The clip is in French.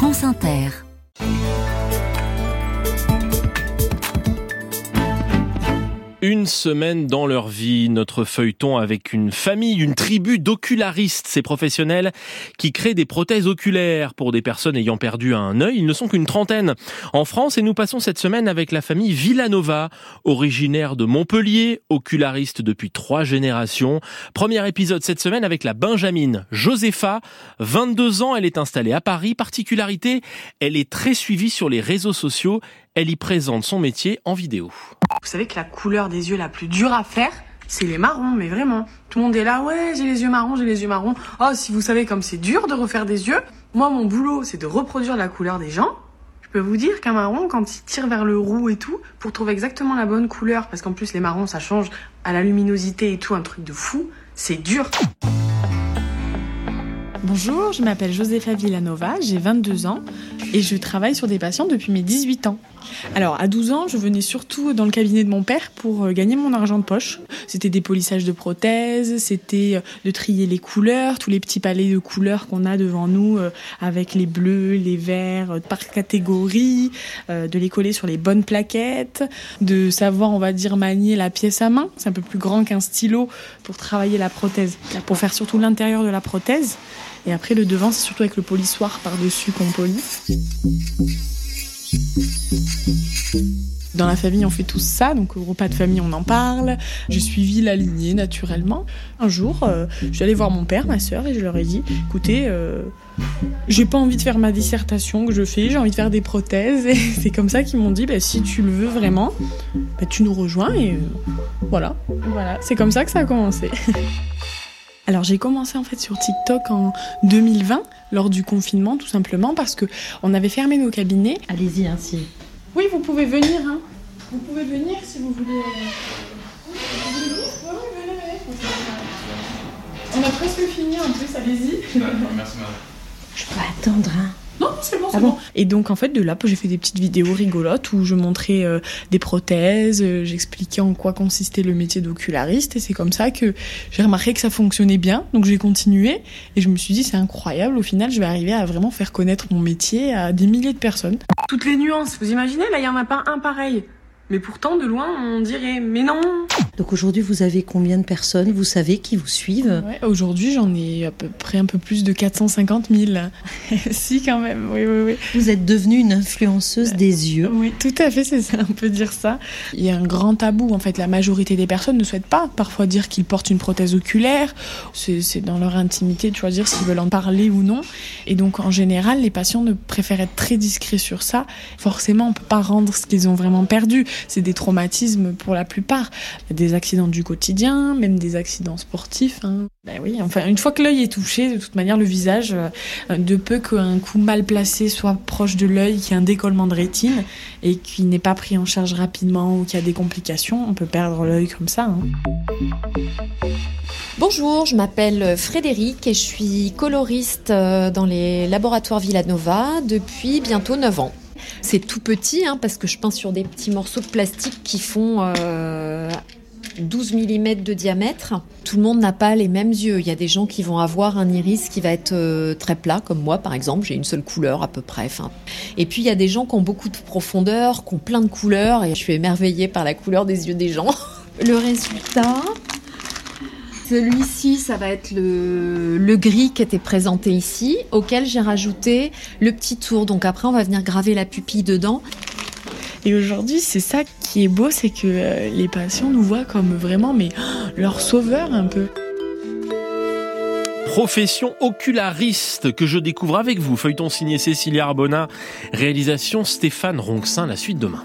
France Inter. Une semaine dans leur vie, notre feuilleton avec une famille, une tribu d'ocularistes, ces professionnels qui créent des prothèses oculaires pour des personnes ayant perdu un œil. Ils ne sont qu'une trentaine en France et nous passons cette semaine avec la famille Villanova, originaire de Montpellier, oculariste depuis trois générations. Premier épisode cette semaine avec la Benjamine Josepha, 22 ans, elle est installée à Paris. Particularité, elle est très suivie sur les réseaux sociaux. Elle y présente son métier en vidéo. Vous savez que la couleur des yeux la plus dure à faire, c'est les marrons, mais vraiment. Tout le monde est là, ouais, j'ai les yeux marrons, j'ai les yeux marrons. Oh, si vous savez comme c'est dur de refaire des yeux, moi, mon boulot, c'est de reproduire la couleur des gens. Je peux vous dire qu'un marron, quand il tire vers le roux et tout, pour trouver exactement la bonne couleur, parce qu'en plus, les marrons, ça change à la luminosité et tout, un truc de fou, c'est dur. Bonjour, je m'appelle Josefa Villanova, j'ai 22 ans et je travaille sur des patients depuis mes 18 ans. Alors, à 12 ans, je venais surtout dans le cabinet de mon père pour euh, gagner mon argent de poche. C'était des polissages de prothèses, c'était euh, de trier les couleurs, tous les petits palets de couleurs qu'on a devant nous euh, avec les bleus, les verts par catégorie, de les coller sur les bonnes plaquettes, de savoir, on va dire, manier la pièce à main. C'est un peu plus grand qu'un stylo pour travailler la prothèse, pour faire surtout l'intérieur de la prothèse. Et après, le devant, c'est surtout avec le polissoir par-dessus qu'on polie. Dans la famille, on fait tous ça, donc au repas de famille, on en parle. J'ai suivi la lignée naturellement. Un jour, euh, je suis allée voir mon père, ma soeur, et je leur ai dit écoutez, euh, j'ai pas envie de faire ma dissertation que je fais, j'ai envie de faire des prothèses. Et c'est comme ça qu'ils m'ont dit bah, si tu le veux vraiment, bah, tu nous rejoins, et euh, voilà. Voilà, c'est comme ça que ça a commencé. Alors j'ai commencé en fait sur TikTok en 2020 lors du confinement tout simplement parce que on avait fermé nos cabinets. Allez-y ainsi. Oui, vous pouvez venir. Hein. Vous pouvez venir si vous voulez. Vous voulez venir Oui, venez, venez. On a presque fini en plus, allez-y. Merci madame. Je peux attendre. Hein. Non, c'est bon, c'est bon. Et donc en fait de là, j'ai fait des petites vidéos rigolotes où je montrais euh, des prothèses, euh, j'expliquais en quoi consistait le métier d'oculariste et c'est comme ça que j'ai remarqué que ça fonctionnait bien. Donc j'ai continué et je me suis dit c'est incroyable. Au final, je vais arriver à vraiment faire connaître mon métier à des milliers de personnes. Toutes les nuances, vous imaginez? Là, il y en a pas un pareil. Mais pourtant, de loin, on dirait, mais non Donc aujourd'hui, vous avez combien de personnes? Vous savez qui vous suivent? Ouais, Aujourd'hui, j'en ai à peu près un peu plus de 450 000. si, quand même, oui, oui, oui. Vous êtes devenue une influenceuse des yeux. Oui, tout à fait, c'est ça, on peut dire ça. Il y a un grand tabou, en fait. La majorité des personnes ne souhaitent pas parfois dire qu'ils portent une prothèse oculaire. C'est dans leur intimité de choisir s'ils veulent en parler ou non. Et donc, en général, les patients ne préfèrent être très discrets sur ça. Forcément, on peut pas rendre ce qu'ils ont vraiment perdu c'est des traumatismes pour la plupart. Des accidents du quotidien, même des accidents sportifs. Hein. Ben oui, enfin, une fois que l'œil est touché, de toute manière, le visage, euh, de peu qu'un coup mal placé soit proche de l'œil, qu'il y ait un décollement de rétine et qu'il n'est pas pris en charge rapidement ou qu'il y a des complications, on peut perdre l'œil comme ça. Hein. Bonjour, je m'appelle Frédéric et je suis coloriste euh, dans les laboratoires Villanova depuis bientôt 9 ans. C'est tout petit hein, parce que je peins sur des petits morceaux de plastique qui font euh, 12 mm de diamètre. Tout le monde n'a pas les mêmes yeux. Il y a des gens qui vont avoir un iris qui va être euh, très plat, comme moi par exemple. J'ai une seule couleur à peu près. Et puis il y a des gens qui ont beaucoup de profondeur, qui ont plein de couleurs. Et je suis émerveillée par la couleur des yeux des gens. Le résultat, celui-ci, ça va être le, le, gris qui était présenté ici, auquel j'ai rajouté le petit tour. Donc après, on va venir graver la pupille dedans. Et aujourd'hui, c'est ça qui est beau, c'est que euh, les patients nous voient comme vraiment mais leur sauveur un peu. Profession oculariste que je découvre avec vous. Feuilleton signé Cécilia Arbona, réalisation Stéphane Ronxin, la suite demain.